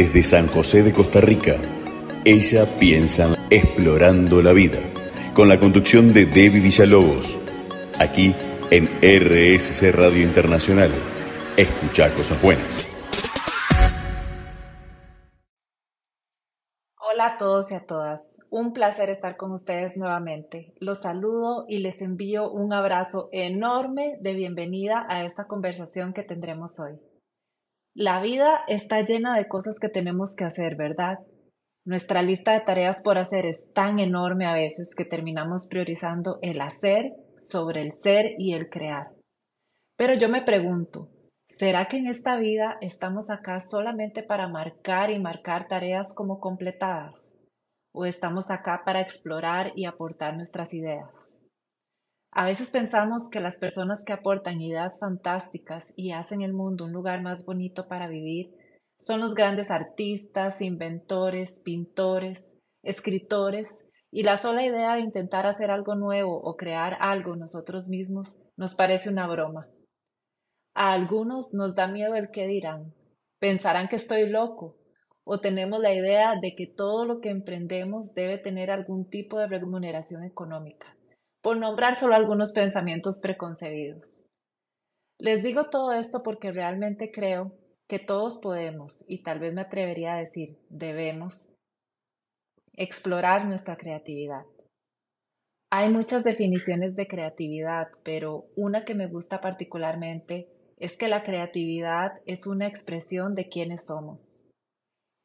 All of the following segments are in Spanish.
Desde San José de Costa Rica, ella piensa explorando la vida, con la conducción de Debbie Villalobos, aquí en RSC Radio Internacional. Escucha cosas buenas. Hola a todos y a todas. Un placer estar con ustedes nuevamente. Los saludo y les envío un abrazo enorme de bienvenida a esta conversación que tendremos hoy. La vida está llena de cosas que tenemos que hacer, ¿verdad? Nuestra lista de tareas por hacer es tan enorme a veces que terminamos priorizando el hacer sobre el ser y el crear. Pero yo me pregunto, ¿será que en esta vida estamos acá solamente para marcar y marcar tareas como completadas? ¿O estamos acá para explorar y aportar nuestras ideas? A veces pensamos que las personas que aportan ideas fantásticas y hacen el mundo un lugar más bonito para vivir son los grandes artistas, inventores, pintores, escritores, y la sola idea de intentar hacer algo nuevo o crear algo nosotros mismos nos parece una broma. A algunos nos da miedo el que dirán, pensarán que estoy loco, o tenemos la idea de que todo lo que emprendemos debe tener algún tipo de remuneración económica por nombrar solo algunos pensamientos preconcebidos. Les digo todo esto porque realmente creo que todos podemos, y tal vez me atrevería a decir debemos, explorar nuestra creatividad. Hay muchas definiciones de creatividad, pero una que me gusta particularmente es que la creatividad es una expresión de quiénes somos.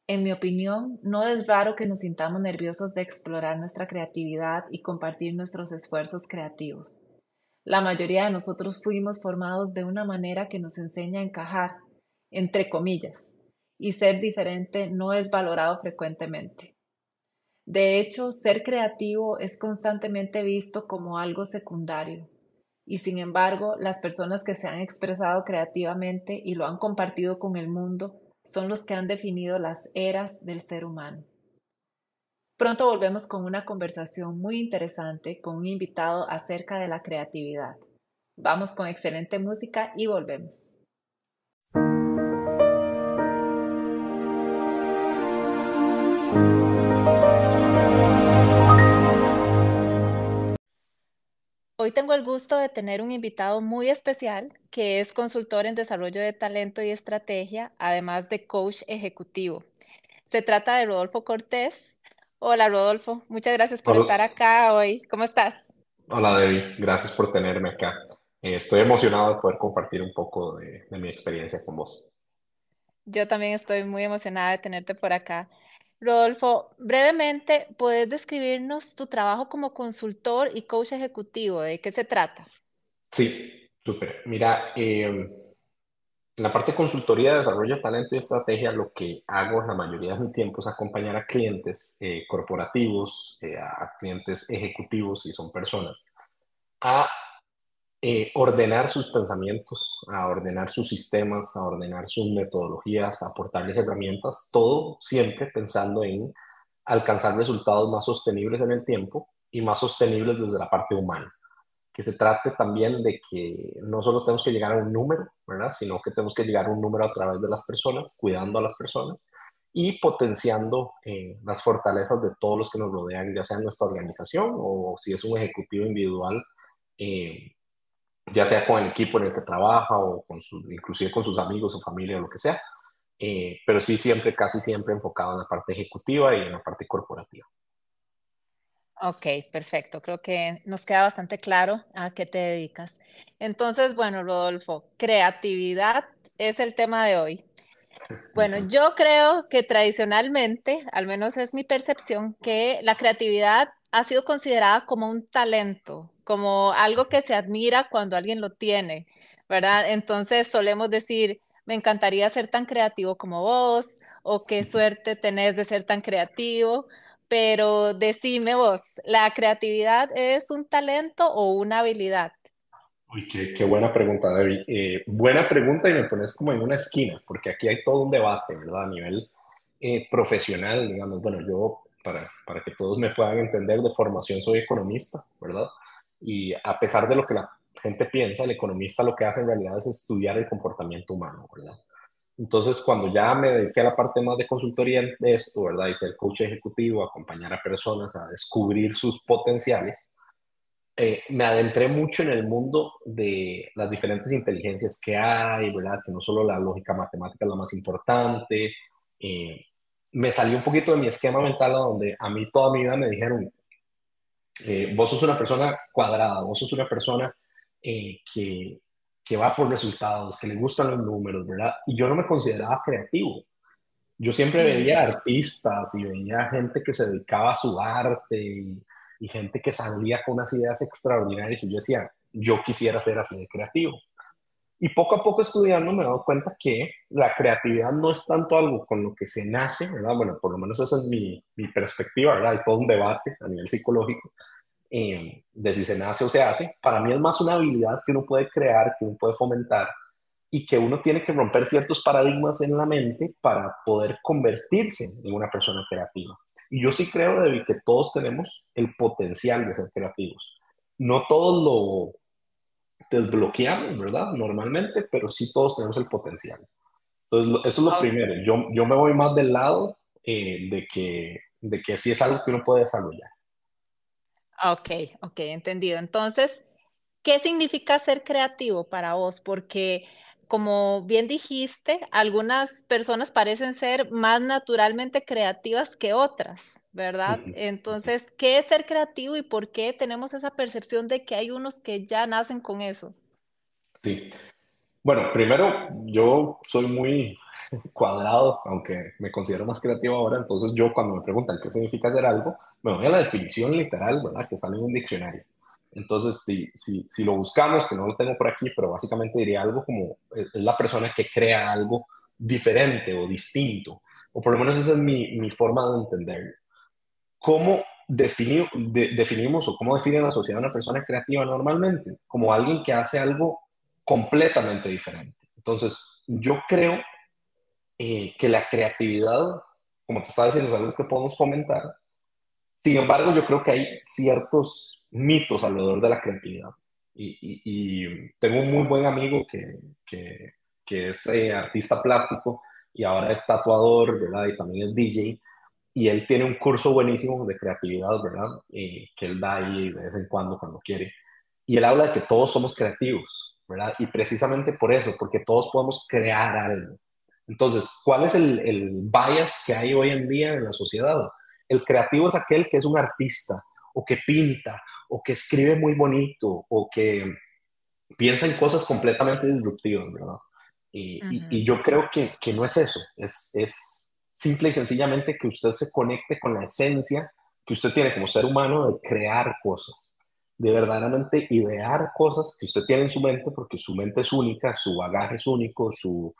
En mi opinión, no es raro que nos sintamos nerviosos de explorar nuestra creatividad y compartir nuestros esfuerzos creativos. La mayoría de nosotros fuimos formados de una manera que nos enseña a encajar, entre comillas, y ser diferente no es valorado frecuentemente. De hecho, ser creativo es constantemente visto como algo secundario, y sin embargo, las personas que se han expresado creativamente y lo han compartido con el mundo son los que han definido las eras del ser humano. Pronto volvemos con una conversación muy interesante con un invitado acerca de la creatividad. Vamos con excelente música y volvemos. Hoy tengo el gusto de tener un invitado muy especial que es consultor en desarrollo de talento y estrategia, además de coach ejecutivo. Se trata de Rodolfo Cortés. Hola Rodolfo, muchas gracias por estar acá hoy. ¿Cómo estás? Hola Debbie, gracias por tenerme acá. Eh, estoy emocionado de poder compartir un poco de mi experiencia con vos. Yo también estoy muy emocionada de tenerte por acá. Rodolfo, brevemente, ¿puedes describirnos tu trabajo como consultor y coach ejecutivo? ¿De qué se trata? Sí, súper. Mira, en la parte consultoría de desarrollo de talento y estrategia, lo que hago la mayoría de mi tiempo es acompañar a clientes eh, corporativos, eh, a clientes ejecutivos, si son personas, a eh, ordenar sus pensamientos, a ordenar sus sistemas, a ordenar sus metodologías, a aportarles herramientas, todo siempre pensando en alcanzar resultados más sostenibles en el tiempo y más sostenibles desde la parte humana. Que se trate también de que no solo tenemos que llegar a un número, ¿verdad? Sino que tenemos que llegar a un número a través de las personas, cuidando a las personas y potenciando eh, las fortalezas de todos los que nos rodean, ya sea en nuestra organización o si es un ejecutivo individual, eh, ya sea con el equipo en el que trabaja o con su, inclusive con sus amigos o familia o lo que sea, eh, pero sí siempre, casi siempre enfocado en la parte ejecutiva y en la parte corporativa. Ok, perfecto. Creo que nos queda bastante claro a qué te dedicas. Entonces, bueno, Rodolfo, creatividad es el tema de hoy. Bueno, yo creo que tradicionalmente, al menos es mi percepción, que la creatividad ha sido considerada como un talento, como algo que se admira cuando alguien lo tiene, ¿verdad? Entonces solemos decir, me encantaría ser tan creativo como vos, o qué suerte tenés de ser tan creativo, pero decime vos, ¿la creatividad es un talento o una habilidad? Uy, qué, buena pregunta, David. Eh, buena pregunta y me pones como en una esquina, porque aquí hay todo un debate, ¿verdad? A nivel eh, profesional, digamos, bueno, yo, para, para que todos me puedan entender, de formación soy economista, ¿verdad? Y a pesar de lo que la gente piensa, el economista lo que hace en realidad es estudiar el comportamiento humano, ¿verdad? Entonces, cuando ya me dediqué a la parte más de consultoría de esto, ¿verdad? Y ser coach ejecutivo, acompañar a personas a descubrir sus potenciales, eh, me adentré mucho en el mundo de las diferentes inteligencias que hay, ¿verdad? Que no solo la lógica matemática es la más importante. Eh, me salió un poquito de mi esquema mental donde a mí toda mi vida me dijeron, eh, vos sos una persona cuadrada, vos sos una persona que, que va por resultados, que le gustan los números, ¿verdad? Y yo no me consideraba creativo. Yo siempre veía artistas y veía gente que se dedicaba a su arte y y gente que salía con unas ideas extraordinarias y yo decía, yo quisiera ser así de creativo. Y poco a poco estudiando me he dado cuenta que la creatividad no es tanto algo con lo que se nace, ¿verdad? Bueno, por lo menos esa es mi, mi perspectiva, ¿verdad? Hay todo un debate a nivel psicológico eh, de si se nace o se hace. Para mí es más una habilidad que uno puede crear, que uno puede fomentar y que uno tiene que romper ciertos paradigmas en la mente para poder convertirse en una persona creativa. Y yo sí creo, David, que todos tenemos el potencial de ser creativos. No todos lo desbloqueamos, ¿verdad? Normalmente, pero sí todos tenemos el potencial. Entonces, eso es lo primero. Yo, yo me voy más del lado eh, de, que, de que sí es algo que uno puede desarrollar. Ok, ok, entendido. Entonces, ¿qué significa ser creativo para vos? Porque como bien dijiste, algunas personas parecen ser más naturalmente creativas que otras, ¿verdad? Entonces, ¿qué es ser creativo y por qué tenemos esa percepción de que hay unos que ya nacen con eso? Sí. Bueno, primero, yo soy muy cuadrado, aunque me considero más creativo ahora, entonces yo cuando me preguntan qué significa hacer algo, me voy a la definición literal, ¿verdad? Que sale en un diccionario. Entonces, si, si, si, lo buscamos, que no lo tengo por aquí, pero básicamente diría algo como es la persona que crea algo diferente o distinto, o por lo menos esa es mi, mi forma de entenderlo. ¿Cómo definimos o cómo define la sociedad una persona creativa normalmente? Como alguien que hace algo completamente diferente. Entonces, yo creo eh, que la creatividad, como te estaba diciendo, es algo que podemos fomentar. Sin embargo, yo creo que hay ciertos mitos alrededor de la creatividad. Y, tengo un muy buen amigo que, que, que es eh, artista plástico y ahora es tatuador, ¿verdad? Y también es DJ. Y él tiene un curso buenísimo de creatividad, ¿verdad? que él da ahí de vez en cuando, cuando quiere. Y él habla de que todos somos creativos, ¿verdad? Y precisamente por eso, porque todos podemos crear algo. Entonces, ¿cuál es el, el bias que hay hoy en día en la sociedad? El creativo es aquel que es un artista o que pinta o que escribe muy bonito o que piensa en cosas completamente disruptivas, ¿verdad? Y, yo creo que, que, no es eso, es, es simple y sencillamente que usted se conecte con la esencia que usted tiene como ser humano de crear cosas, de verdaderamente idear cosas que usted tiene en su mente, porque su mente es única, su bagaje es único, su,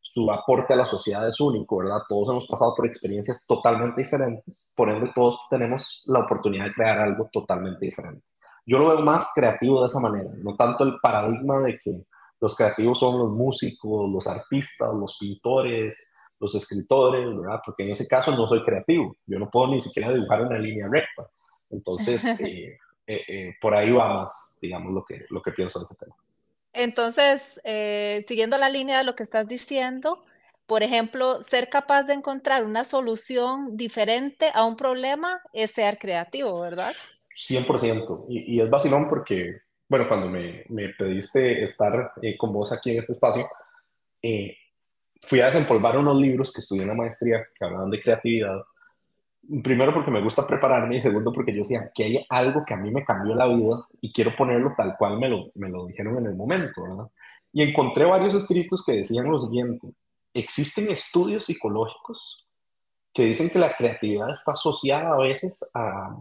su aporte a la sociedad es único, ¿verdad? Todos hemos pasado por experiencias totalmente diferentes, por ende todos tenemos la oportunidad de crear algo totalmente diferente. Yo lo veo más creativo de esa manera, no tanto el paradigma de que los creativos son los músicos, los artistas, los pintores, los escritores, ¿verdad? Porque en ese caso no soy creativo, yo no puedo ni siquiera dibujar una línea recta. Entonces, eh, eh, eh, por ahí va más, digamos, lo que, lo que pienso de ese tema. Entonces, eh, siguiendo la línea de lo que estás diciendo, por ejemplo, ser capaz de encontrar una solución diferente a un problema es ser creativo, ¿verdad? 100%. Y, y es vacilón porque, bueno, cuando me, me pediste estar eh, con vos aquí en este espacio, eh, fui a desempolvar unos libros que estudié en la maestría que hablaban de creatividad primero porque me gusta prepararme y segundo porque yo decía que hay algo que a mí me cambió la vida y quiero ponerlo tal cual me lo, me lo dijeron en el momento, ¿verdad? Y encontré varios escritos que decían lo siguiente, existen estudios psicológicos que dicen que la creatividad está asociada a veces a,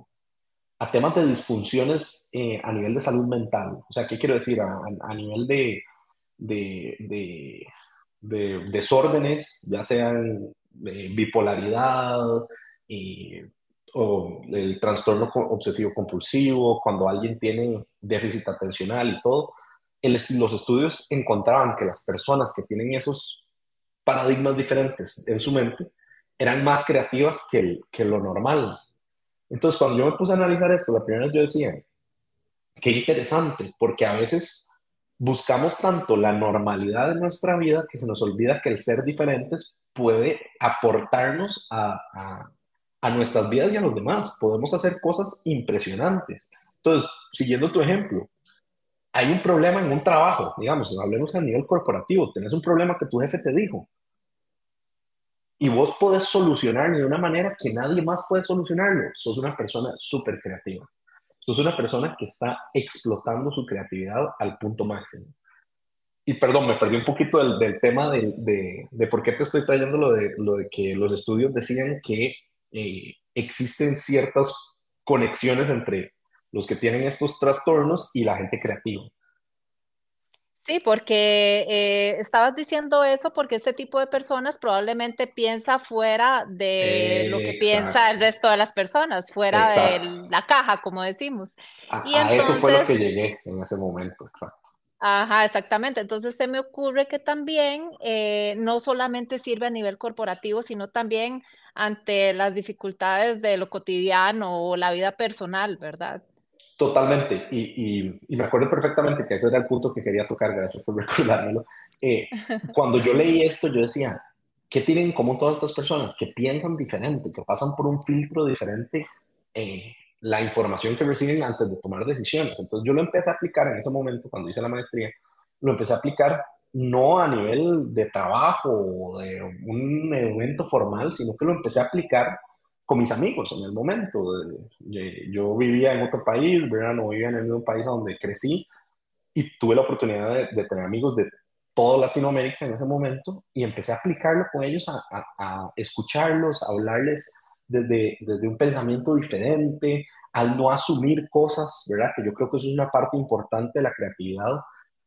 a temas de disfunciones eh, a nivel de salud mental. O sea, ¿qué quiero decir? A, a nivel de, de, de, de, desórdenes, ya sean de bipolaridad, o el trastorno obsesivo compulsivo, cuando alguien tiene déficit atencional y todo, los estudios encontraban que las personas que tienen esos paradigmas diferentes en su mente eran más creativas que, que lo normal. Entonces, cuando yo me puse a analizar esto, la primera vez yo decía, qué interesante, porque a veces buscamos tanto la normalidad de nuestra vida que se nos olvida que el ser diferentes puede aportarnos a, nuestras vidas y a los demás. Podemos hacer cosas impresionantes. Entonces, siguiendo tu ejemplo, hay un problema en un trabajo, digamos, hablemos a nivel corporativo, tenés un problema que tu jefe te dijo. Y vos podés solucionar de una manera que nadie más puede solucionarlo. Sos una persona súper creativa. Sos una persona que está explotando su creatividad al punto máximo. Y perdón, me perdí un poquito del, tema de, de, por qué te estoy trayendo lo de, lo de que los estudios decían que eh, existen ciertas conexiones entre los que tienen estos trastornos y la gente creativa. Sí, porque eh, estabas diciendo eso porque este tipo de personas probablemente piensa fuera de lo que piensa el resto de las personas, fuera de la caja, como decimos. A, y eso fue lo que llegué en ese momento, exacto. Ajá, exactamente. Entonces se me ocurre que también eh, no solamente sirve a nivel corporativo, sino también ante las dificultades de lo cotidiano o la vida personal, ¿verdad? Totalmente, y, y, me acuerdo perfectamente que ese era el punto que quería tocar, gracias por recordármelo. Eh, cuando yo leí esto, yo decía, ¿qué tienen en común todas estas personas? Que piensan diferente, que pasan por un filtro diferente eh, la información que reciben antes de tomar decisiones. Entonces yo lo empecé a aplicar en ese momento, cuando hice la maestría, lo empecé a aplicar no a nivel de trabajo o de un evento formal, sino que lo empecé a aplicar con mis amigos en el momento. Yo vivía en otro país, no vivía en el mismo país donde crecí y tuve la oportunidad de, tener amigos de toda Latinoamérica en ese momento y empecé a aplicarlo con ellos, a, escucharlos, a hablarles desde, desde un pensamiento diferente, al no asumir cosas, ¿verdad? Que yo creo que eso es una parte importante de la creatividad,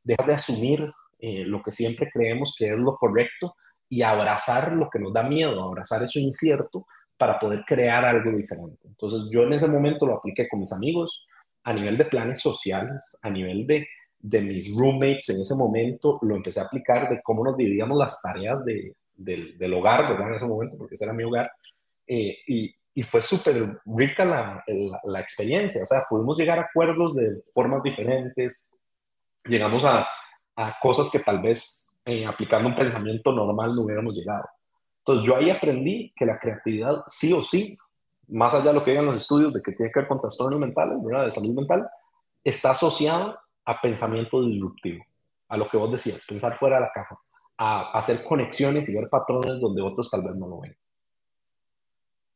dejar de asumir eh, lo que siempre creemos que es lo correcto y abrazar lo que nos da miedo, abrazar eso incierto para poder crear algo diferente. Entonces yo en ese momento lo apliqué con mis amigos a nivel de planes sociales, a nivel de, de mis roommates en ese momento, lo empecé a aplicar de cómo nos dividíamos las tareas de, del hogar, ¿verdad? En ese momento, porque ese era mi hogar. Eh, y, y, fue súper rica la, la, experiencia, o sea, pudimos llegar a acuerdos de formas diferentes, llegamos a, a cosas que tal vez eh, aplicando un pensamiento normal no hubiéramos llegado. Entonces yo ahí aprendí que la creatividad sí o sí, más allá de lo que digan los estudios de que tiene que ver con trastornos mentales, ¿verdad? de salud mental, está asociada a pensamiento disruptivo, a lo que vos decías, pensar fuera de la caja, a hacer conexiones y ver patrones donde otros tal vez no lo ven.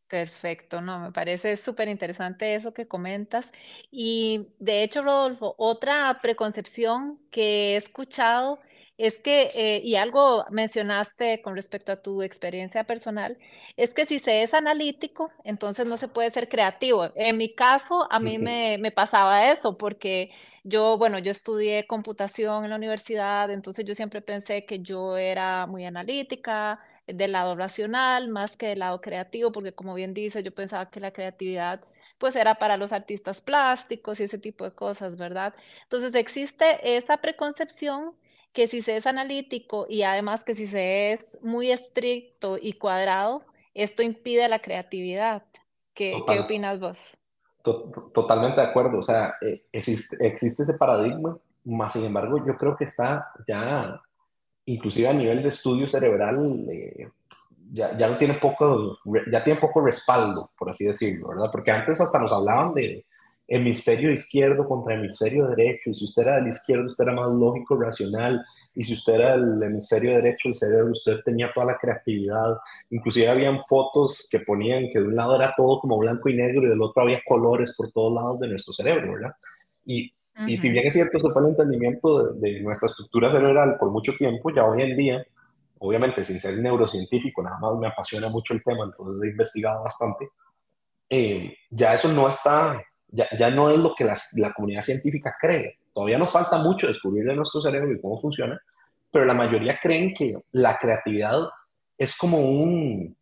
Perfecto, no, me parece súper interesante eso que comentas. Y de hecho, Rodolfo, otra preconcepción que he escuchado es que, eh, y algo mencionaste con respecto a tu experiencia personal, es que si se es analítico, entonces no se puede ser creativo. En mi caso, a mí me, me pasaba eso, porque yo, bueno, yo estudié computación en la universidad, entonces yo siempre pensé que yo era muy analítica, del lado racional, más que del lado creativo, porque como bien dice, yo pensaba que la creatividad pues era para los artistas plásticos y ese tipo de cosas, ¿verdad? Entonces existe esa preconcepción que si se es analítico y además que si se es muy estricto y cuadrado, esto impide la creatividad. ¿Qué, ¿qué opinas vos? Totalmente de acuerdo, o sea, eh, existe, existe ese paradigma, más sin embargo yo creo que está ya, inclusive a nivel de estudio cerebral, eh, ya, ya, no tiene poco, ya tiene poco respaldo, por así decirlo, ¿verdad? Porque antes hasta nos hablaban de, hemisferio izquierdo contra hemisferio derecho, y si usted era del izquierdo, usted era más lógico, racional, y si usted era del hemisferio derecho del cerebro, usted tenía toda la creatividad, inclusive habían fotos que ponían que de un lado era todo como blanco y negro y del otro había colores por todos lados de nuestro cerebro, ¿verdad? Y, y si bien es cierto, eso fue el entendimiento de, de nuestra estructura cerebral por mucho tiempo, ya hoy en día, obviamente sin ser neurocientífico, nada más me apasiona mucho el tema, entonces he investigado bastante, eh, ya eso no está ya, no es lo que la comunidad científica cree. Todavía nos falta mucho descubrir de nuestro cerebro y cómo funciona, pero la mayoría creen que la creatividad es como un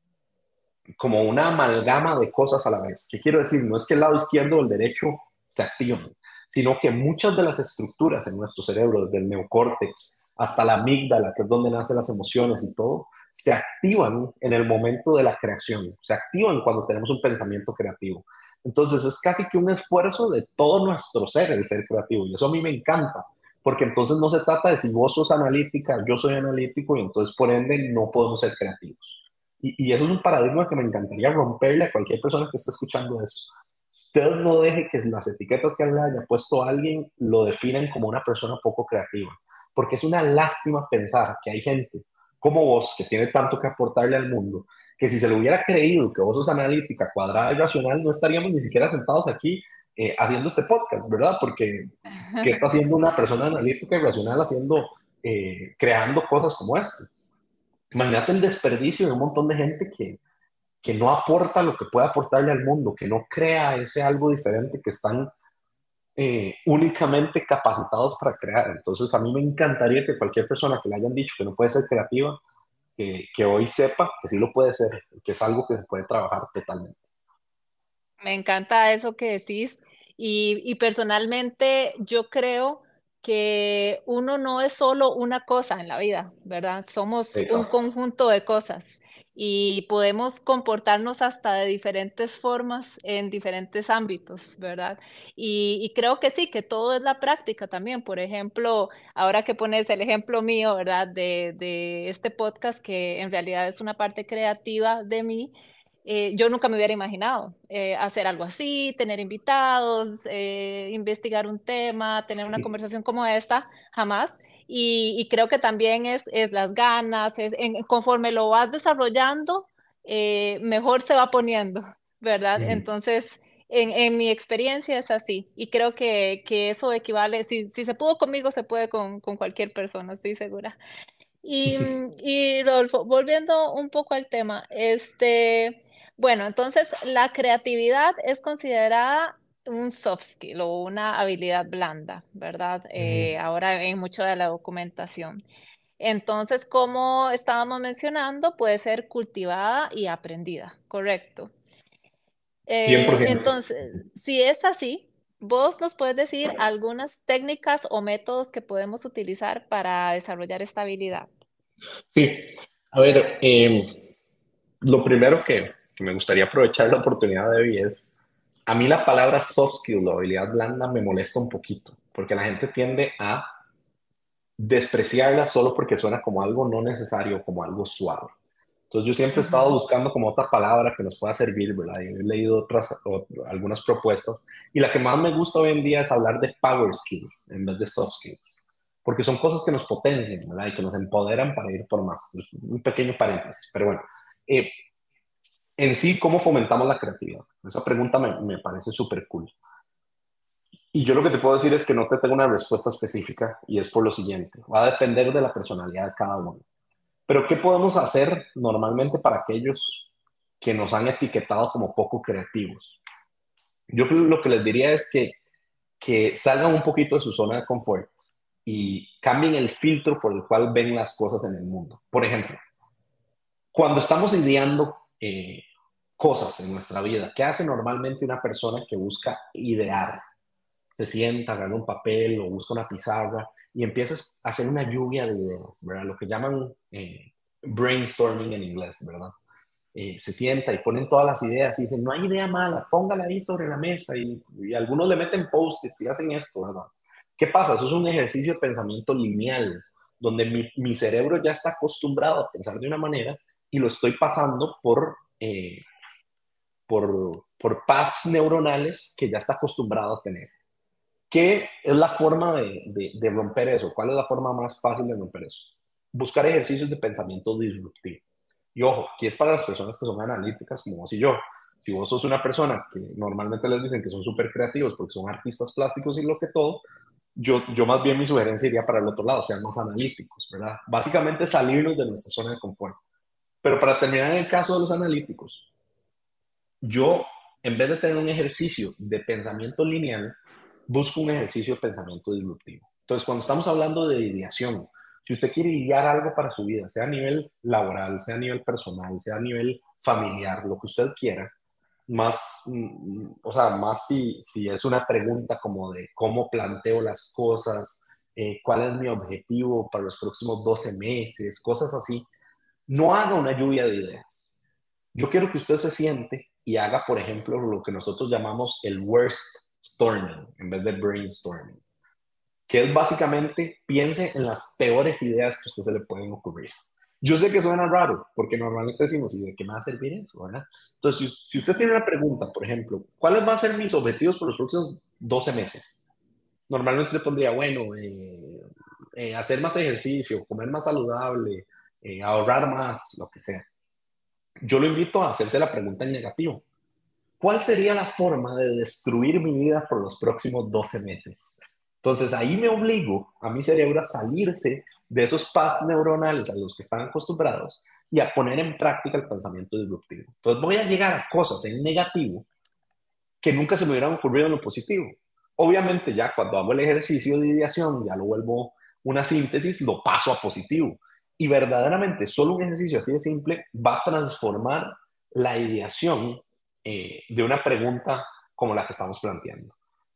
como una amalgama de cosas a la vez. ¿Qué quiero decir? No es que el lado izquierdo o el derecho se activen, sino que muchas de las estructuras en nuestro cerebro, desde el neocórtex hasta la amígdala, que es donde nacen las emociones y todo, se activan en el momento de la creación, se activan cuando tenemos un pensamiento creativo. Entonces es casi que un esfuerzo de todo nuestro ser el ser creativo y eso a mí me encanta porque entonces no se trata de si vos sos analítica, yo soy analítico y entonces por ende no podemos ser creativos. Y, eso es un paradigma que me encantaría romperle a cualquier persona que esté escuchando eso. Usted no deje que las etiquetas que le haya puesto a alguien lo definen como una persona poco creativa, porque es una lástima pensar que hay gente como vos, que tiene tanto que aportarle al mundo, que si se lo hubiera creído que vos sos analítica, cuadrada y racional, no estaríamos ni siquiera sentados aquí eh, haciendo este podcast, ¿verdad? Porque ¿qué está haciendo una persona analítica y racional haciendo, eh, creando cosas como esta? Imagínate el desperdicio de un montón de gente que, que no aporta lo que puede aportarle al mundo, que no crea ese algo diferente, que están eh, únicamente capacitados para crear. Entonces, a mí me encantaría que cualquier persona que le hayan dicho que no puede ser creativa, que, que hoy sepa que sí lo puede ser, que es algo que se puede trabajar totalmente. Me encanta eso que decís y, personalmente yo creo que uno no es solo una cosa en la vida, ¿verdad? Somos un conjunto de cosas y podemos comportarnos hasta de diferentes formas en diferentes ámbitos, ¿verdad? Y, creo que sí, que todo es la práctica también. Por ejemplo, ahora que pones el ejemplo mío, ¿verdad? De, de este podcast que en realidad es una parte creativa de mí, eh, yo nunca me hubiera imaginado eh, hacer algo así, tener invitados, eh, investigar un tema, tener una conversación como esta, jamás. Y, creo que también es, es las ganas, es, conforme lo vas desarrollando, mejor se va poniendo, ¿verdad? Entonces, en, en, mi experiencia es así. Y creo que, que eso equivale, si, si, se pudo conmigo, se puede con, con cualquier persona, estoy segura. Y, y Rodolfo, volviendo un poco al tema, este, bueno, entonces la creatividad es considerada un soft skill o una habilidad blanda, ¿verdad? Eh, ahora hay mucho de la documentación. Entonces, como estábamos mencionando, puede ser cultivada y aprendida, ¿correcto? Eh, entonces, si es así, vos nos puedes decir algunas técnicas o métodos que podemos utilizar para desarrollar esta habilidad. Sí, a ver, em, lo primero que, me gustaría aprovechar la oportunidad de hoy es, a mí la palabra soft skill o habilidad blanda me molesta un poquito, porque la gente tiende a despreciarla solo porque suena como algo no necesario, como algo suave. Entonces yo siempre he estado buscando como otra palabra que nos pueda servir, ¿verdad? Y he leído otras, algunas propuestas y la que más me gusta hoy en día es hablar de power skills en vez de soft skills, porque son cosas que nos potencian, ¿verdad? Y que nos empoderan para ir por más. Un pequeño paréntesis, pero bueno. Eh, en sí, ¿cómo fomentamos la creatividad? Esa pregunta me, me parece súper cool. Y yo lo que te puedo decir es que no te tengo una respuesta específica y es por lo siguiente. Va a depender de la personalidad de cada uno. Pero ¿qué podemos hacer normalmente para aquellos que nos han etiquetado como poco creativos? Yo lo que les diría es que, que salgan un poquito de su zona de confort y cambien el filtro por el cual ven las cosas en el mundo. Por ejemplo, cuando estamos ideando eh, cosas en nuestra vida. ¿Qué hace normalmente una persona que busca idear? Se sienta, agarra un papel o busca una pizarra y empiezas a hacer una lluvia de ideas, ¿verdad? Lo que llaman eh, brainstorming en inglés, ¿verdad? Eh, se sienta y ponen todas las ideas y dicen, no hay idea mala, póngala ahí sobre la mesa y, algunos le meten post-its y hacen esto, ¿verdad? ¿Qué pasa? Eso es un ejercicio de pensamiento lineal, donde mi, mi cerebro ya está acostumbrado a pensar de una manera y lo estoy pasando por, eh, por, por paths neuronales que ya está acostumbrado a tener. ¿Qué es la forma de, de, romper eso? ¿Cuál es la forma más fácil de romper eso? Buscar ejercicios de pensamiento disruptivo. Y ojo, aquí es para las personas que son analíticas como vos y yo. Si vos sos una persona que normalmente les dicen que son súper creativos porque son artistas plásticos y lo que todo, yo, yo más bien mi sugerencia iría para el otro lado, sean más analíticos, ¿verdad? Básicamente salirnos de nuestra zona de confort. Pero para terminar en el caso de los analíticos, yo, en vez de tener un ejercicio de pensamiento lineal, busco un ejercicio de pensamiento disruptivo. Entonces, cuando estamos hablando de ideación, si usted quiere idear algo para su vida, sea a nivel laboral, sea a nivel personal, sea a nivel familiar, lo que usted quiera, más, mm, o sea, más si, si es una pregunta como de cómo planteo las cosas, eh, cuál es mi objetivo para los próximos 12 meses, cosas así, no haga una lluvia de ideas. Yo quiero que usted se siente y haga, por ejemplo, lo que nosotros llamamos el worst storming en vez de brainstorming. que es básicamente piense en las peores ideas que a usted se le pueden ocurrir. Yo sé que suena raro, porque normalmente decimos, ¿y de qué me va a servir eso? ¿verdad? Entonces, si, usted tiene una pregunta, por ejemplo, ¿cuáles van a ser mis objetivos por los próximos 12 meses? Normalmente se pondría, bueno, eh, eh, hacer más ejercicio, comer más saludable, eh, ahorrar más, lo que sea. Yo lo invito a hacerse la pregunta en negativo. ¿Cuál sería la forma de destruir mi vida por los próximos 12 meses? Entonces ahí me obligo a mi cerebro a salirse de esos pasos neuronales a los que están acostumbrados y a poner en práctica el pensamiento disruptivo. Entonces voy a llegar a cosas en negativo que nunca se me hubieran ocurrido en lo positivo. Obviamente ya cuando hago el ejercicio de ideación, ya lo vuelvo una síntesis, lo paso a positivo. Y verdaderamente solo un ejercicio así de simple va a transformar la ideación eh, de una pregunta como la que estamos planteando.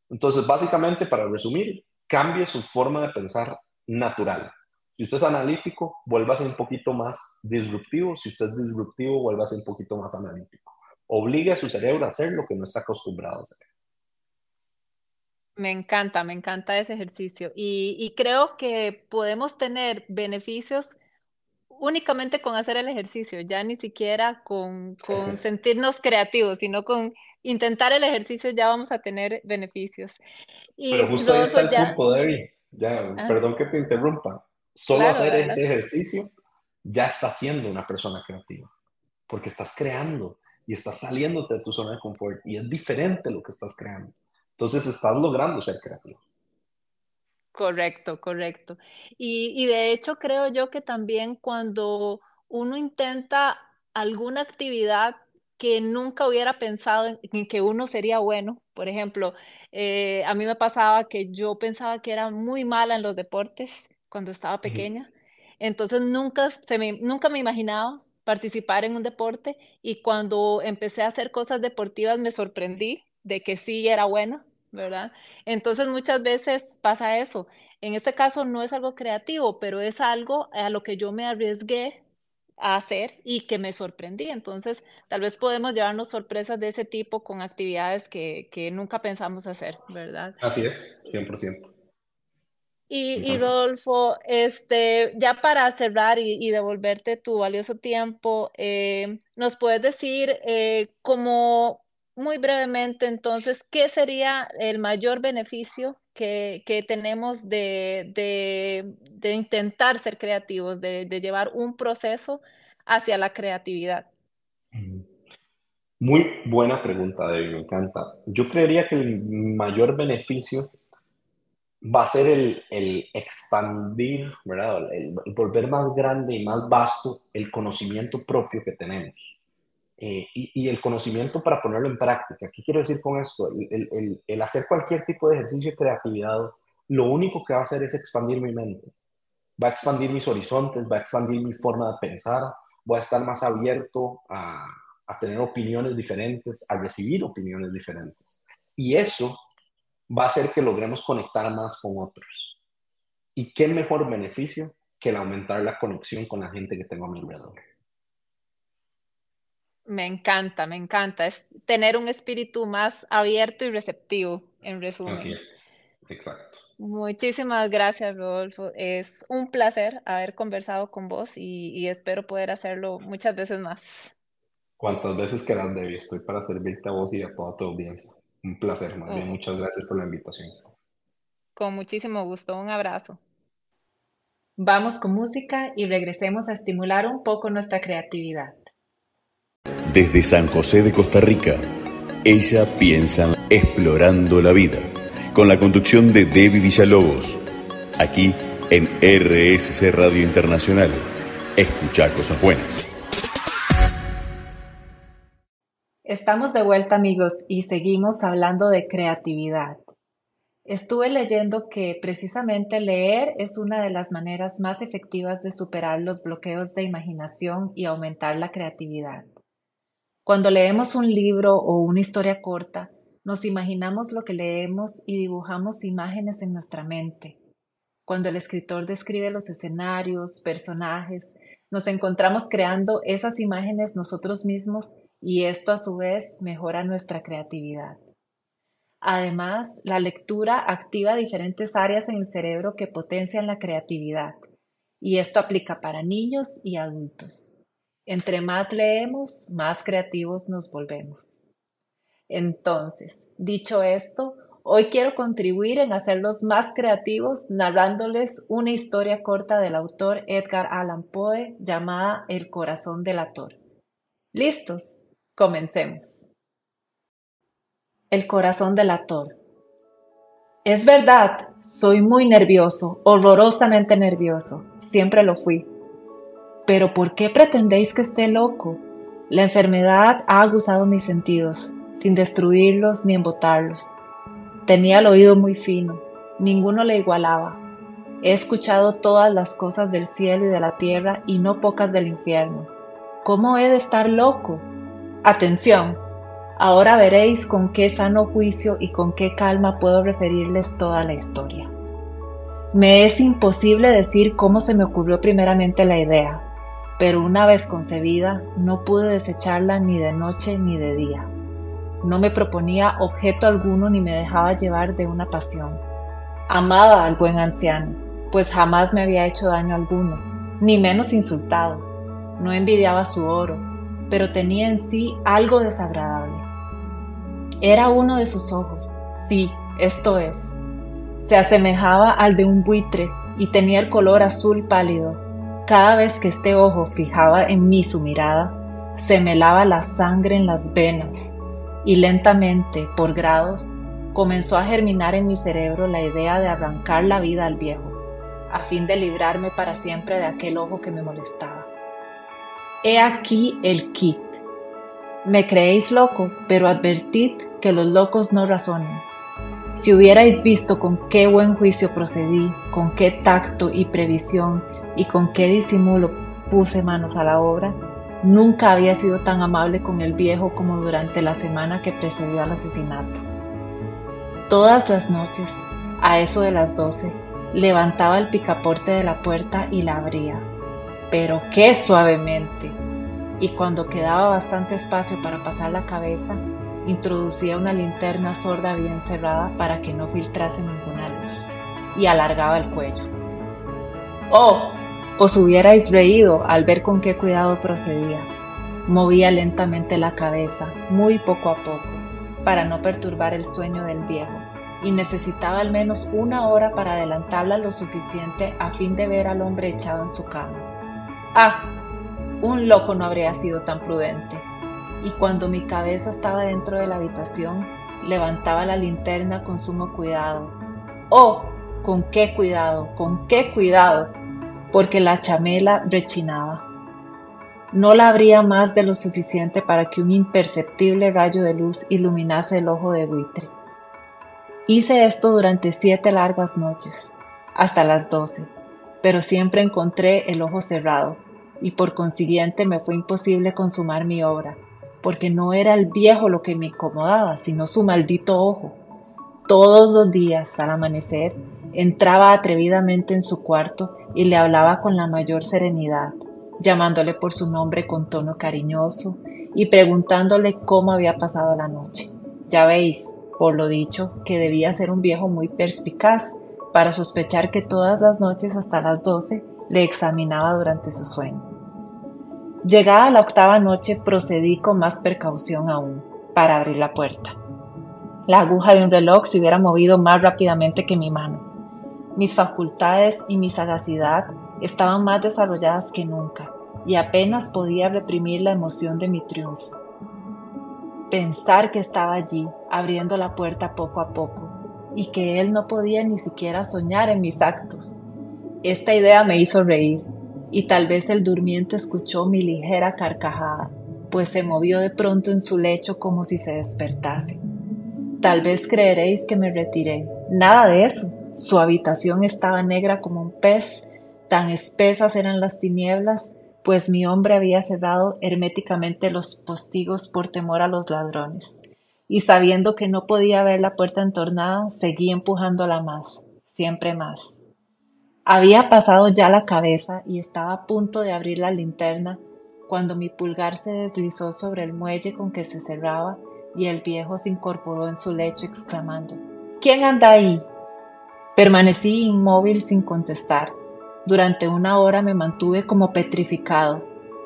Entonces, básicamente, para resumir, cambie su forma de pensar natural. Si usted es analítico, ser un poquito más disruptivo. Si usted es disruptivo, ser un poquito más analítico. Obligue a su cerebro a hacer lo que no está acostumbrado a hacer. Me encanta, me encanta ese ejercicio. Y creo que podemos tener beneficios únicamente con hacer el ejercicio, ya ni siquiera con, con sentirnos creativos, sino con intentar el ejercicio ya vamos a tener beneficios. Y Pero justo ahí está el punto, Debbie. Ya, ah. perdón que te interrumpa. Solo hacer ese ejercicio ya está siendo una persona creativa, porque estás creando y estás saliéndote de tu zona de confort y es diferente lo que estás creando. Entonces estás logrando ser creativo. Correcto, correcto. Y, y de hecho creo yo que también cuando uno intenta alguna actividad que nunca hubiera pensado en, que uno sería bueno. Por ejemplo, eh, a mí me pasaba que yo pensaba que era muy mala en los deportes cuando estaba pequeña. Entonces nunca, se me, nunca me imaginaba participar en un deporte y cuando empecé a hacer cosas deportivas me sorprendí de que sí era buena. ¿Verdad? Entonces muchas veces pasa eso. En este caso no es algo creativo, pero es algo a lo que yo me arriesgué a hacer y que me sorprendí. Entonces, tal vez podemos llevarnos sorpresas de ese tipo con actividades que, que nunca pensamos hacer, ¿verdad? Así es, 100%. Y, y Rodolfo, este, ya para cerrar y, devolverte tu valioso tiempo, eh, ¿nos puedes decir eh, como muy brevemente, entonces, ¿qué sería el mayor beneficio que, tenemos de, intentar ser creativos, de, llevar un proceso hacia la creatividad? Muy buena pregunta, David, me encanta. Yo creería que el mayor beneficio va a ser el, expandir, ¿verdad? el volver más grande y más vasto el conocimiento propio que tenemos. Eh, y, el conocimiento para ponerlo en práctica. ¿Qué quiero decir con esto? El, hacer cualquier tipo de ejercicio de creatividad, lo único que va a hacer es expandir mi mente. Va a expandir mis horizontes, va a expandir mi forma de pensar, voy a estar más abierto a, a tener opiniones diferentes, a recibir opiniones diferentes. Y eso va a hacer que logremos conectar más con otros. ¿Y qué mejor beneficio que el aumentar la conexión con la gente que tengo a mi alrededor? Me encanta, me encanta. Es tener un espíritu más abierto y receptivo, en resumen. Así es, exacto. Muchísimas gracias, Rodolfo. Es un placer haber conversado con vos y, espero poder hacerlo muchas veces más. Cuantas veces quieras, Debbie, estoy para servirte a vos y a toda tu audiencia. Un placer, más bien. Oh. Muchas gracias por la invitación. Con muchísimo gusto. Un abrazo. Vamos con música y regresemos a estimular un poco nuestra creatividad. Desde San José de Costa Rica, ella piensa explorando la vida, con la conducción de Debbie Villalobos, aquí en RSC Radio Internacional. Escucha cosas buenas. Estamos de vuelta amigos y seguimos hablando de creatividad. Estuve leyendo que precisamente leer es una de las maneras más efectivas de superar los bloqueos de imaginación y aumentar la creatividad. Cuando leemos un libro o una historia corta, nos imaginamos lo que leemos y dibujamos imágenes en nuestra mente. Cuando el escritor describe los escenarios, personajes, nos encontramos creando esas imágenes nosotros mismos y esto a su vez mejora nuestra creatividad. Además, la lectura activa diferentes áreas en el cerebro que potencian la creatividad, y esto aplica para niños y adultos. Entre más leemos, más creativos nos volvemos. Entonces, dicho esto, hoy quiero contribuir en hacerlos más creativos narrándoles una historia corta del autor Edgar Allan Poe llamada El corazón del ator. ¿Listos? Comencemos. El corazón del ator. Es verdad, soy muy nervioso, horrorosamente nervioso. Siempre lo fui. Pero ¿por qué pretendéis que esté loco? La enfermedad ha aguzado mis sentidos, sin destruirlos ni embotarlos. Tenía el oído muy fino, ninguno le igualaba. He escuchado todas las cosas del cielo y de la tierra y no pocas del infierno. ¿Cómo he de estar loco? Atención, Ahora veréis con qué sano juicio y con qué calma puedo referirles toda la historia. Me es imposible decir cómo se me ocurrió primeramente la idea, pero una vez concebida no pude desecharla ni de noche ni de día. No me proponía objeto alguno ni me dejaba llevar de una pasión. Amaba al buen anciano, pues jamás me había hecho daño alguno, ni menos insultado. No envidiaba su oro, pero tenía en sí algo desagradable. Era uno de sus ojos, sí, esto es. Se asemejaba al de un buitre y tenía el color azul pálido. Cada vez que este ojo fijaba en mí su mirada, se me lava la sangre en las venas y lentamente, por grados, comenzó a germinar en mi cerebro la idea de arrancar la vida al viejo, a fin de librarme para siempre de aquel ojo que me molestaba. He aquí el kit. Me creéis loco, pero advertid que los locos no razonan. Si hubierais visto con qué buen juicio procedí, con qué tacto y previsión y con qué disimulo puse manos a la obra, nunca había sido tan amable con el viejo como durante la semana que precedió al asesinato. Todas las noches, a eso de las doce, levantaba el picaporte de la puerta y la abría, pero qué suavemente, y cuando quedaba bastante espacio para pasar la cabeza, introducía una linterna sorda bien cerrada para que no filtrase ninguna luz, y alargaba el cuello. ¡Oh! Os hubierais reído al ver con qué cuidado procedía. Movía lentamente la cabeza, muy poco a poco, para no perturbar el sueño del viejo, y necesitaba al menos una hora para adelantarla lo suficiente a fin de ver al hombre echado en su cama. ¡Ah! Un loco no habría sido tan prudente. Y cuando mi cabeza estaba dentro de la habitación, levantaba la linterna con sumo cuidado. ¡Oh! ¿Con qué cuidado? ¿Con qué cuidado? Porque la chamela rechinaba. No la abría más de lo suficiente para que un imperceptible rayo de luz iluminase el ojo de buitre. Hice esto durante siete largas noches, hasta las doce, pero siempre encontré el ojo cerrado, y por consiguiente me fue imposible consumar mi obra, porque no era el viejo lo que me incomodaba, sino su maldito ojo. Todos los días, al amanecer, entraba atrevidamente en su cuarto y le hablaba con la mayor serenidad, llamándole por su nombre con tono cariñoso y preguntándole cómo había pasado la noche. Ya veis, por lo dicho, que debía ser un viejo muy perspicaz para sospechar que todas las noches hasta las doce le examinaba durante su sueño. Llegada la octava noche procedí con más precaución aún para abrir la puerta. La aguja de un reloj se hubiera movido más rápidamente que mi mano. Mis facultades y mi sagacidad estaban más desarrolladas que nunca y apenas podía reprimir la emoción de mi triunfo. Pensar que estaba allí, abriendo la puerta poco a poco, y que él no podía ni siquiera soñar en mis actos. Esta idea me hizo reír, y tal vez el durmiente escuchó mi ligera carcajada, pues se movió de pronto en su lecho como si se despertase. Tal vez creeréis que me retiré. Nada de eso. Su habitación estaba negra como un pez, tan espesas eran las tinieblas, pues mi hombre había cerrado herméticamente los postigos por temor a los ladrones. Y sabiendo que no podía ver la puerta entornada, seguí empujándola más, siempre más. Había pasado ya la cabeza y estaba a punto de abrir la linterna cuando mi pulgar se deslizó sobre el muelle con que se cerraba y el viejo se incorporó en su lecho exclamando, ¿Quién anda ahí? Permanecí inmóvil sin contestar. Durante una hora me mantuve como petrificado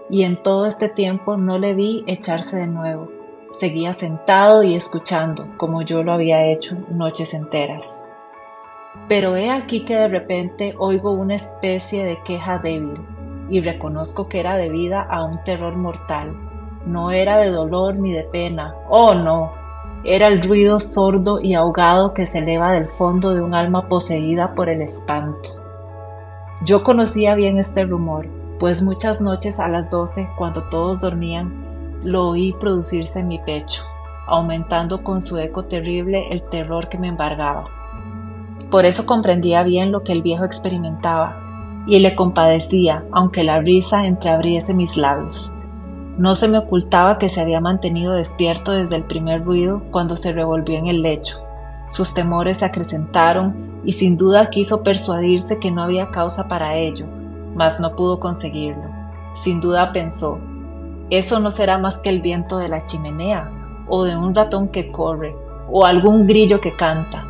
y en todo este tiempo no le vi echarse de nuevo. Seguía sentado y escuchando, como yo lo había hecho noches enteras. Pero he aquí que de repente oigo una especie de queja débil y reconozco que era debida a un terror mortal. No era de dolor ni de pena. Oh, no. Era el ruido sordo y ahogado que se eleva del fondo de un alma poseída por el espanto. Yo conocía bien este rumor, pues muchas noches a las doce, cuando todos dormían, lo oí producirse en mi pecho, aumentando con su eco terrible el terror que me embargaba. Por eso comprendía bien lo que el viejo experimentaba y le compadecía, aunque la risa entreabriese mis labios. No se me ocultaba que se había mantenido despierto desde el primer ruido cuando se revolvió en el lecho. Sus temores se acrecentaron y sin duda quiso persuadirse que no había causa para ello, mas no pudo conseguirlo. Sin duda pensó, eso no será más que el viento de la chimenea, o de un ratón que corre, o algún grillo que canta.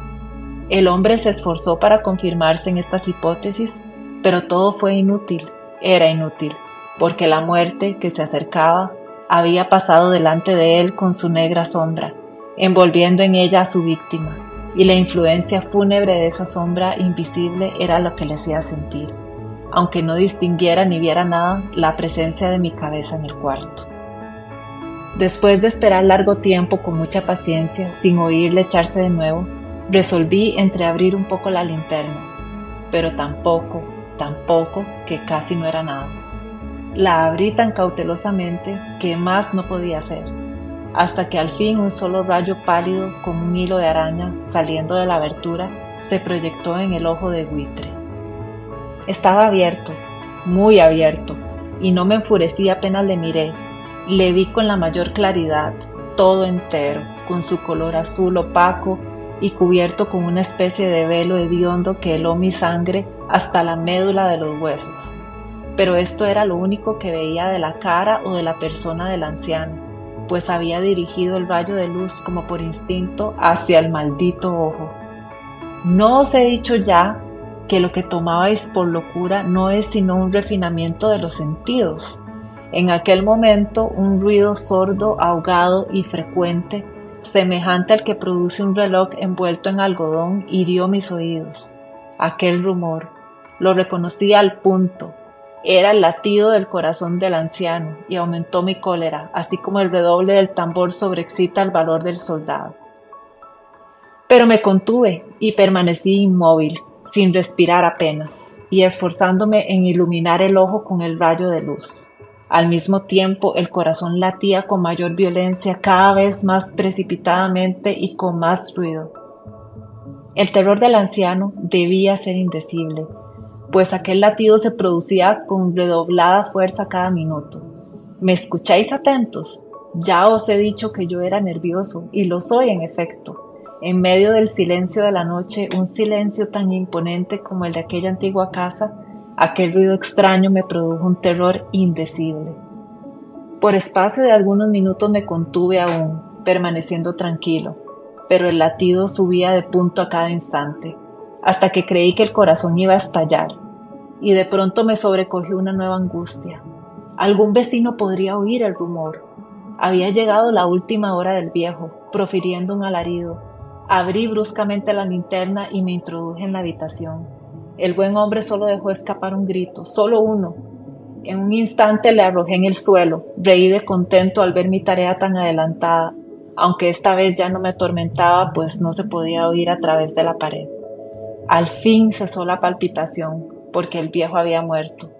El hombre se esforzó para confirmarse en estas hipótesis, pero todo fue inútil, era inútil, porque la muerte que se acercaba había pasado delante de él con su negra sombra, envolviendo en ella a su víctima, y la influencia fúnebre de esa sombra invisible era lo que le hacía sentir, aunque no distinguiera ni viera nada, la presencia de mi cabeza en el cuarto. Después de esperar largo tiempo con mucha paciencia, sin oírle echarse de nuevo, Resolví entreabrir un poco la linterna, pero tampoco, tampoco, que casi no era nada. La abrí tan cautelosamente que más no podía hacer, hasta que al fin un solo rayo pálido con un hilo de araña saliendo de la abertura se proyectó en el ojo de buitre. Estaba abierto, muy abierto, y no me enfurecí apenas le miré. Le vi con la mayor claridad, todo entero, con su color azul opaco y cubierto con una especie de velo hediondo que heló mi sangre hasta la médula de los huesos. Pero esto era lo único que veía de la cara o de la persona del anciano, pues había dirigido el rayo de luz como por instinto hacia el maldito ojo. ¿No os he dicho ya que lo que tomabais por locura no es sino un refinamiento de los sentidos? En aquel momento un ruido sordo, ahogado y frecuente semejante al que produce un reloj envuelto en algodón, hirió mis oídos. Aquel rumor, lo reconocí al punto, era el latido del corazón del anciano y aumentó mi cólera, así como el redoble del tambor sobreexcita el valor del soldado. Pero me contuve y permanecí inmóvil, sin respirar apenas, y esforzándome en iluminar el ojo con el rayo de luz. Al mismo tiempo, el corazón latía con mayor violencia, cada vez más precipitadamente y con más ruido. El terror del anciano debía ser indecible, pues aquel latido se producía con redoblada fuerza cada minuto. ¿Me escucháis atentos? Ya os he dicho que yo era nervioso, y lo soy en efecto. En medio del silencio de la noche, un silencio tan imponente como el de aquella antigua casa, Aquel ruido extraño me produjo un terror indecible. Por espacio de algunos minutos me contuve aún, permaneciendo tranquilo, pero el latido subía de punto a cada instante, hasta que creí que el corazón iba a estallar, y de pronto me sobrecogió una nueva angustia. Algún vecino podría oír el rumor. Había llegado la última hora del viejo, profiriendo un alarido. Abrí bruscamente la linterna y me introduje en la habitación. El buen hombre solo dejó escapar un grito, solo uno. En un instante le arrojé en el suelo, reí de contento al ver mi tarea tan adelantada, aunque esta vez ya no me atormentaba, pues no se podía oír a través de la pared. Al fin cesó la palpitación, porque el viejo había muerto.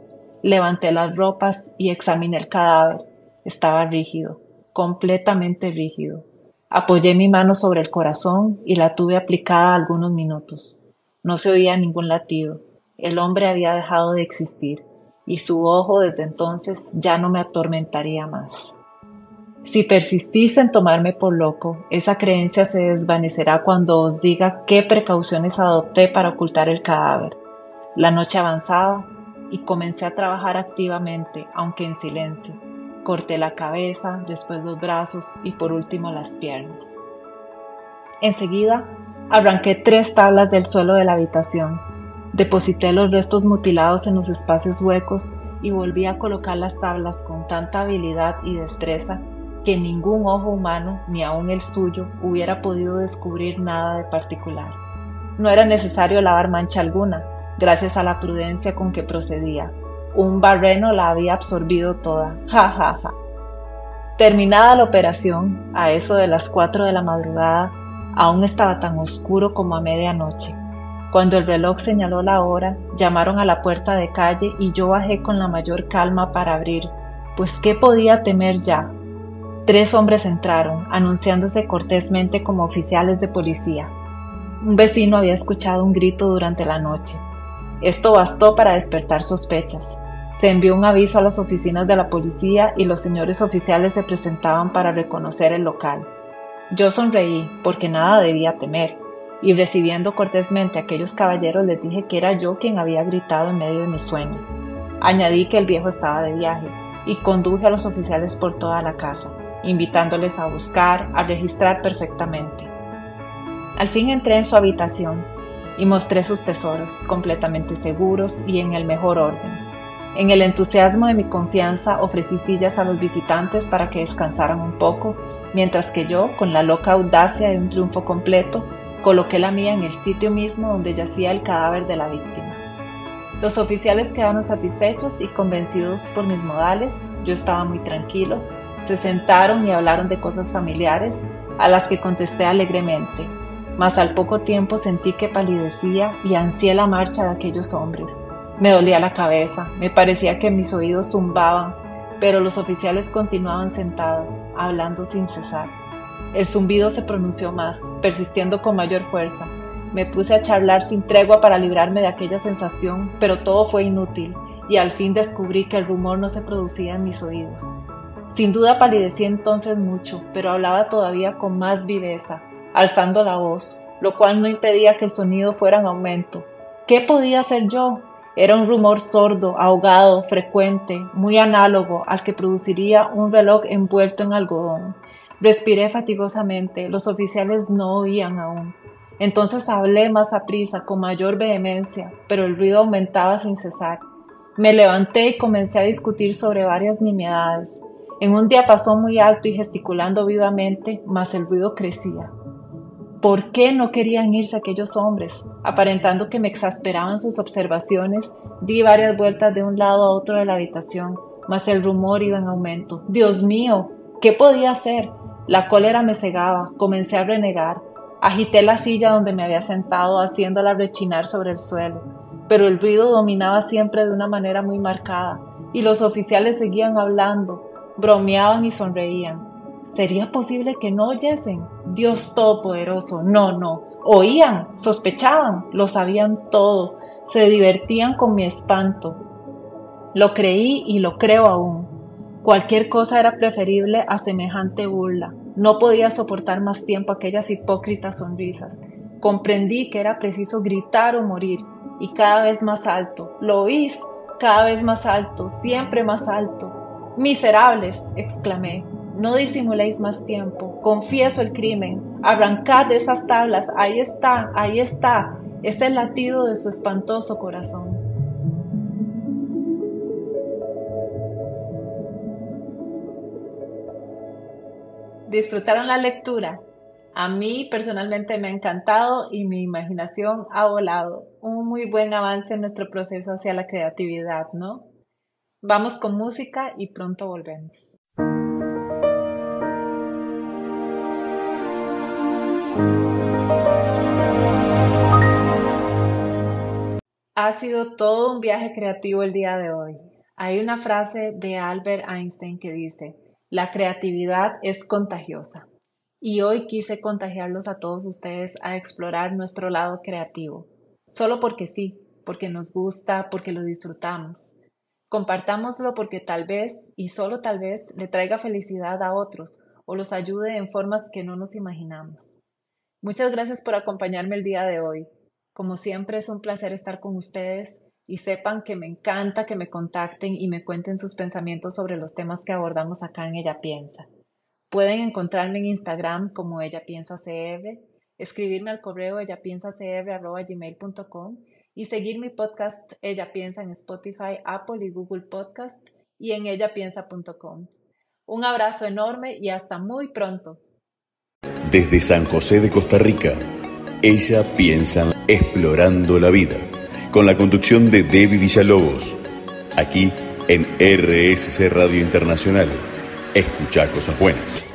Levanté las ropas y examiné el cadáver. Estaba rígido, completamente rígido. Apoyé mi mano sobre el corazón y la tuve aplicada algunos minutos. No se oía ningún latido. El hombre había dejado de existir y su ojo desde entonces ya no me atormentaría más. Si persistís en tomarme por loco, esa creencia se desvanecerá cuando os diga qué precauciones adopté para ocultar el cadáver. La noche avanzaba y comencé a trabajar activamente, aunque en silencio. Corté la cabeza, después los brazos y por último las piernas. Enseguida, arranqué tres tablas del suelo de la habitación, deposité los restos mutilados en los espacios huecos y volví a colocar las tablas con tanta habilidad y destreza que ningún ojo humano, ni aun el suyo, hubiera podido descubrir nada de particular. No era necesario lavar mancha alguna, gracias a la prudencia con que procedía. Un barreno la había absorbido toda. Ja, ja, ja. Terminada la operación, a eso de las cuatro de la madrugada, aún estaba tan oscuro como a medianoche. Cuando el reloj señaló la hora, llamaron a la puerta de calle y yo bajé con la mayor calma para abrir, pues ¿qué podía temer ya? Tres hombres entraron, anunciándose cortésmente como oficiales de policía. Un vecino había escuchado un grito durante la noche. Esto bastó para despertar sospechas. Se envió un aviso a las oficinas de la policía y los señores oficiales se presentaban para reconocer el local. Yo sonreí, porque nada debía temer, y recibiendo cortésmente a aquellos caballeros les dije que era yo quien había gritado en medio de mi sueño. Añadí que el viejo estaba de viaje y conduje a los oficiales por toda la casa, invitándoles a buscar, a registrar perfectamente. Al fin entré en su habitación y mostré sus tesoros, completamente seguros y en el mejor orden. En el entusiasmo de mi confianza ofrecí sillas a los visitantes para que descansaran un poco, mientras que yo, con la loca audacia de un triunfo completo, coloqué la mía en el sitio mismo donde yacía el cadáver de la víctima. Los oficiales quedaron satisfechos y convencidos por mis modales, yo estaba muy tranquilo, se sentaron y hablaron de cosas familiares, a las que contesté alegremente, mas al poco tiempo sentí que palidecía y ansié la marcha de aquellos hombres. Me dolía la cabeza, me parecía que mis oídos zumbaban, pero los oficiales continuaban sentados, hablando sin cesar. El zumbido se pronunció más, persistiendo con mayor fuerza. Me puse a charlar sin tregua para librarme de aquella sensación, pero todo fue inútil, y al fin descubrí que el rumor no se producía en mis oídos. Sin duda palidecí entonces mucho, pero hablaba todavía con más viveza, alzando la voz, lo cual no impedía que el sonido fuera en aumento. ¿Qué podía hacer yo? Era un rumor sordo, ahogado, frecuente, muy análogo al que produciría un reloj envuelto en algodón. Respiré fatigosamente, los oficiales no oían aún. Entonces hablé más a prisa, con mayor vehemencia, pero el ruido aumentaba sin cesar. Me levanté y comencé a discutir sobre varias nimiedades. En un día pasó muy alto y gesticulando vivamente, mas el ruido crecía. ¿Por qué no querían irse aquellos hombres? Aparentando que me exasperaban sus observaciones, di varias vueltas de un lado a otro de la habitación, mas el rumor iba en aumento. Dios mío, ¿qué podía hacer? La cólera me cegaba, comencé a renegar. Agité la silla donde me había sentado, haciéndola rechinar sobre el suelo, pero el ruido dominaba siempre de una manera muy marcada, y los oficiales seguían hablando, bromeaban y sonreían. ¿Sería posible que no oyesen? Dios Todopoderoso, no, no. Oían, sospechaban, lo sabían todo, se divertían con mi espanto. Lo creí y lo creo aún. Cualquier cosa era preferible a semejante burla. No podía soportar más tiempo aquellas hipócritas sonrisas. Comprendí que era preciso gritar o morir, y cada vez más alto. ¿Lo oís? Cada vez más alto, siempre más alto. Miserables, exclamé, no disimuléis más tiempo. Confieso el crimen. Arrancad de esas tablas. Ahí está, ahí está. Es el latido de su espantoso corazón. ¿Disfrutaron la lectura? A mí personalmente me ha encantado y mi imaginación ha volado. Un muy buen avance en nuestro proceso hacia la creatividad, ¿no? Vamos con música y pronto volvemos. Ha sido todo un viaje creativo el día de hoy. Hay una frase de Albert Einstein que dice, la creatividad es contagiosa. Y hoy quise contagiarlos a todos ustedes a explorar nuestro lado creativo, solo porque sí, porque nos gusta, porque lo disfrutamos. Compartámoslo porque tal vez, y solo tal vez, le traiga felicidad a otros o los ayude en formas que no nos imaginamos. Muchas gracias por acompañarme el día de hoy. Como siempre es un placer estar con ustedes y sepan que me encanta que me contacten y me cuenten sus pensamientos sobre los temas que abordamos acá en Ella Piensa. Pueden encontrarme en Instagram como Ella Piensa CR, escribirme al correo ellapiensacr.gmail.com y seguir mi podcast Ella Piensa en Spotify, Apple y Google Podcast y en ellapiensa.com. Un abrazo enorme y hasta muy pronto. Desde San José de Costa Rica, ella piensa explorando la vida con la conducción de Debbie Villalobos, aquí en RSC Radio Internacional. Escucha cosas buenas.